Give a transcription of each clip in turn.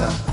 Sisa.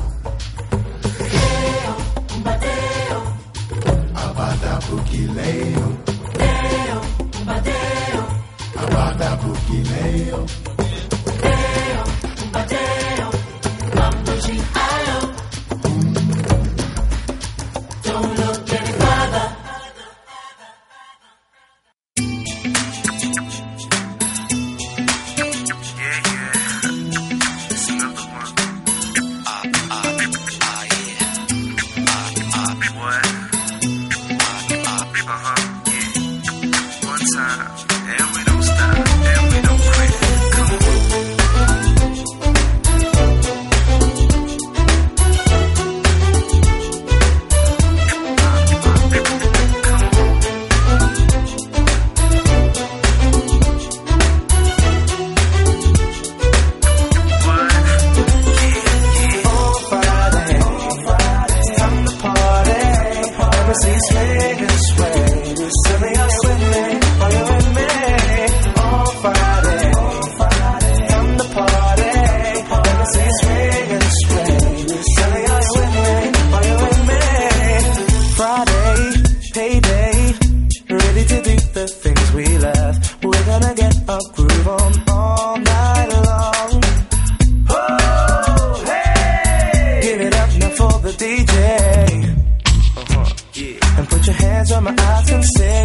your hands on my eyes and say,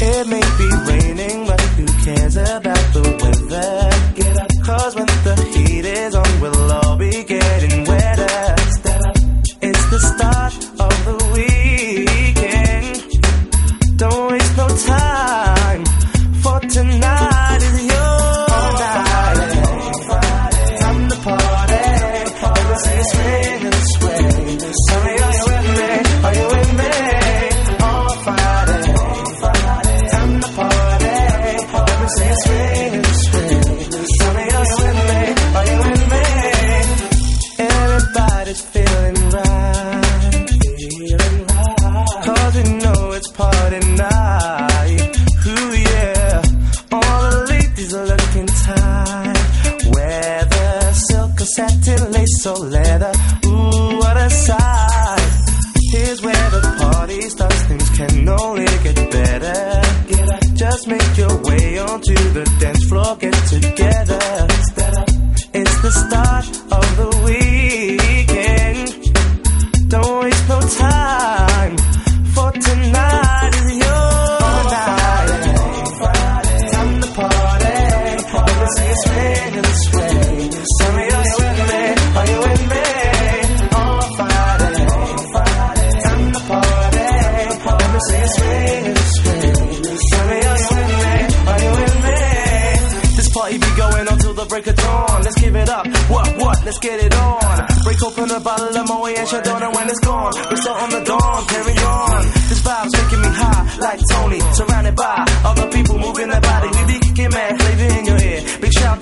It may be raining, but who cares about the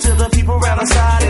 to the people round the side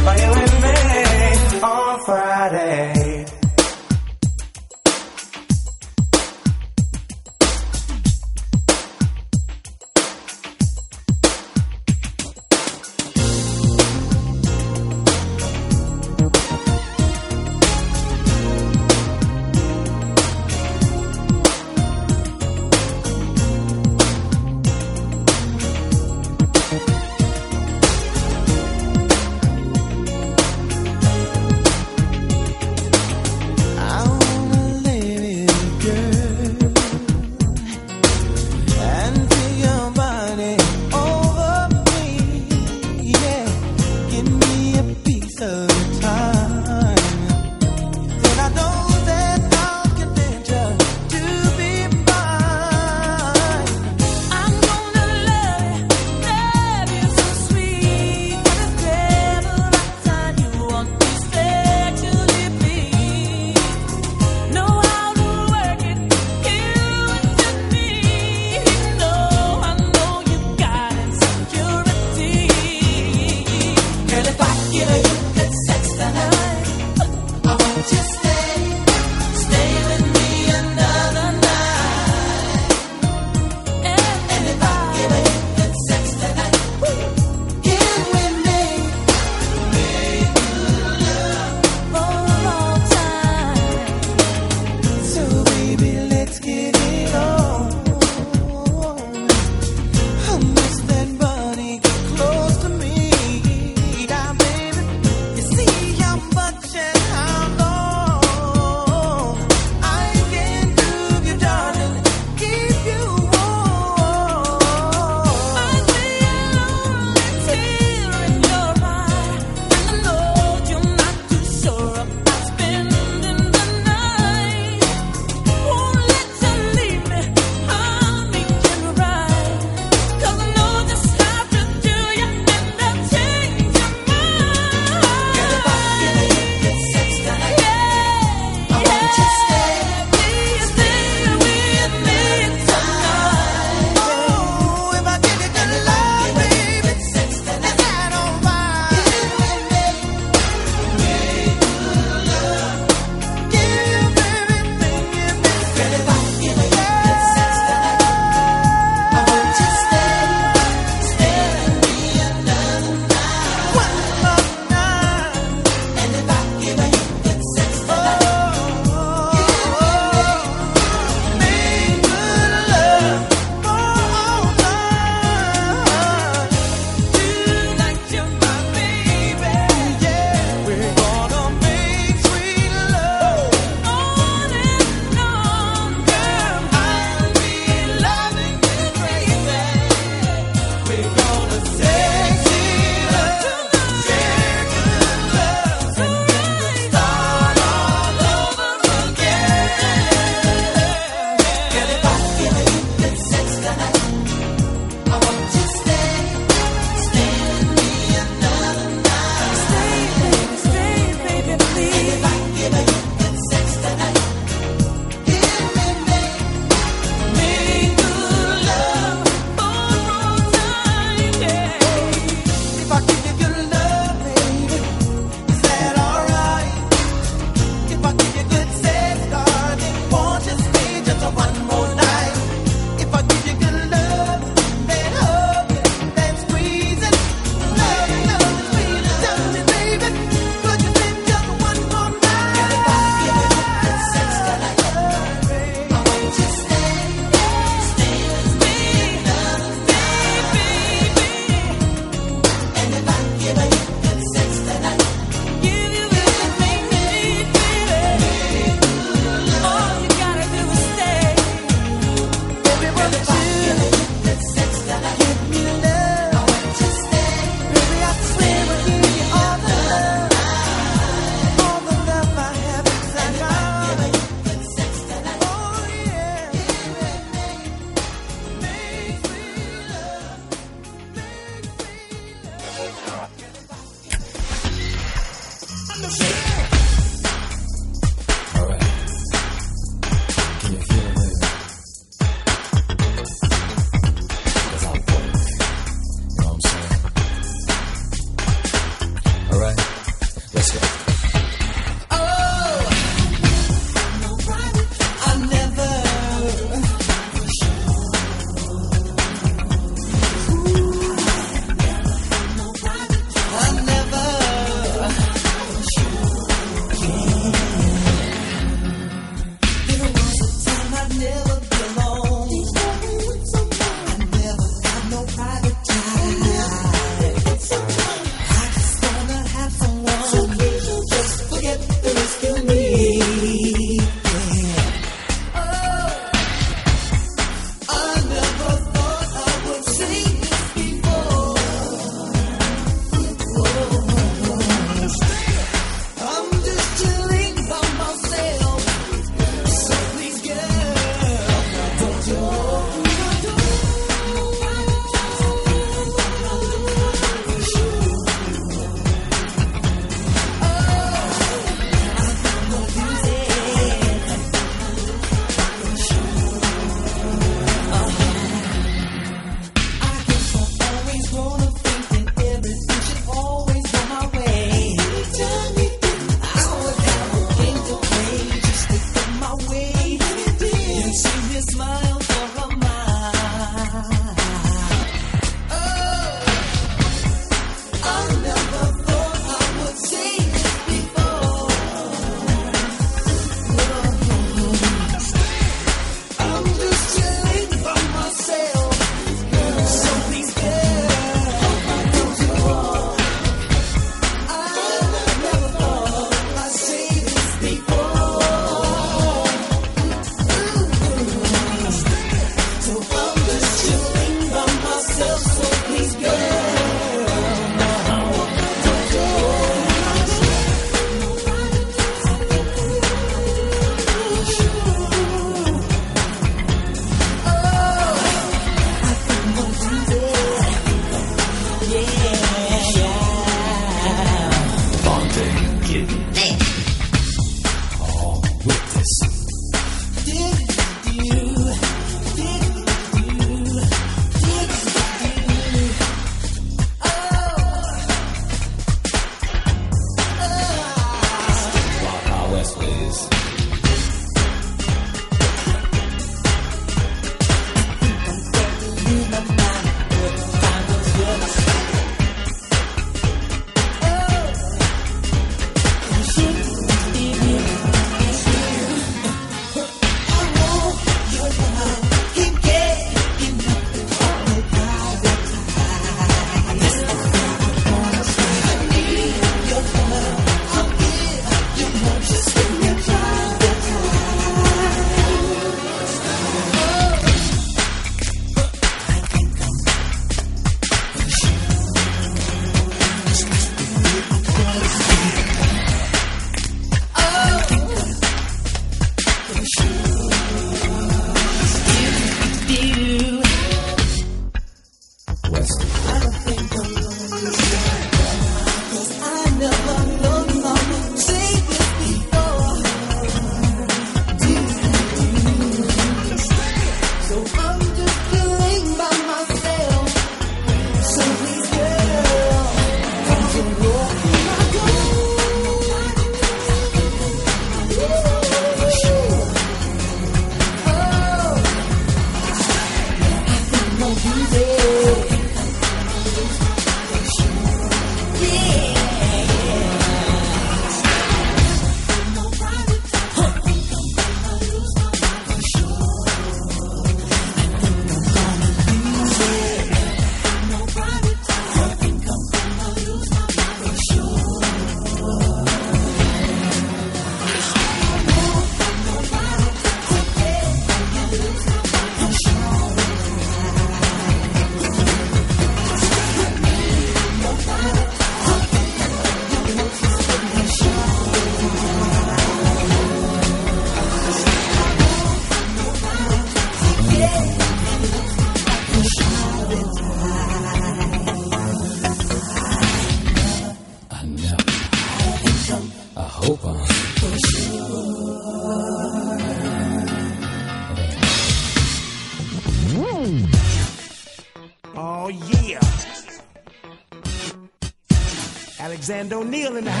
O'Neal in the house.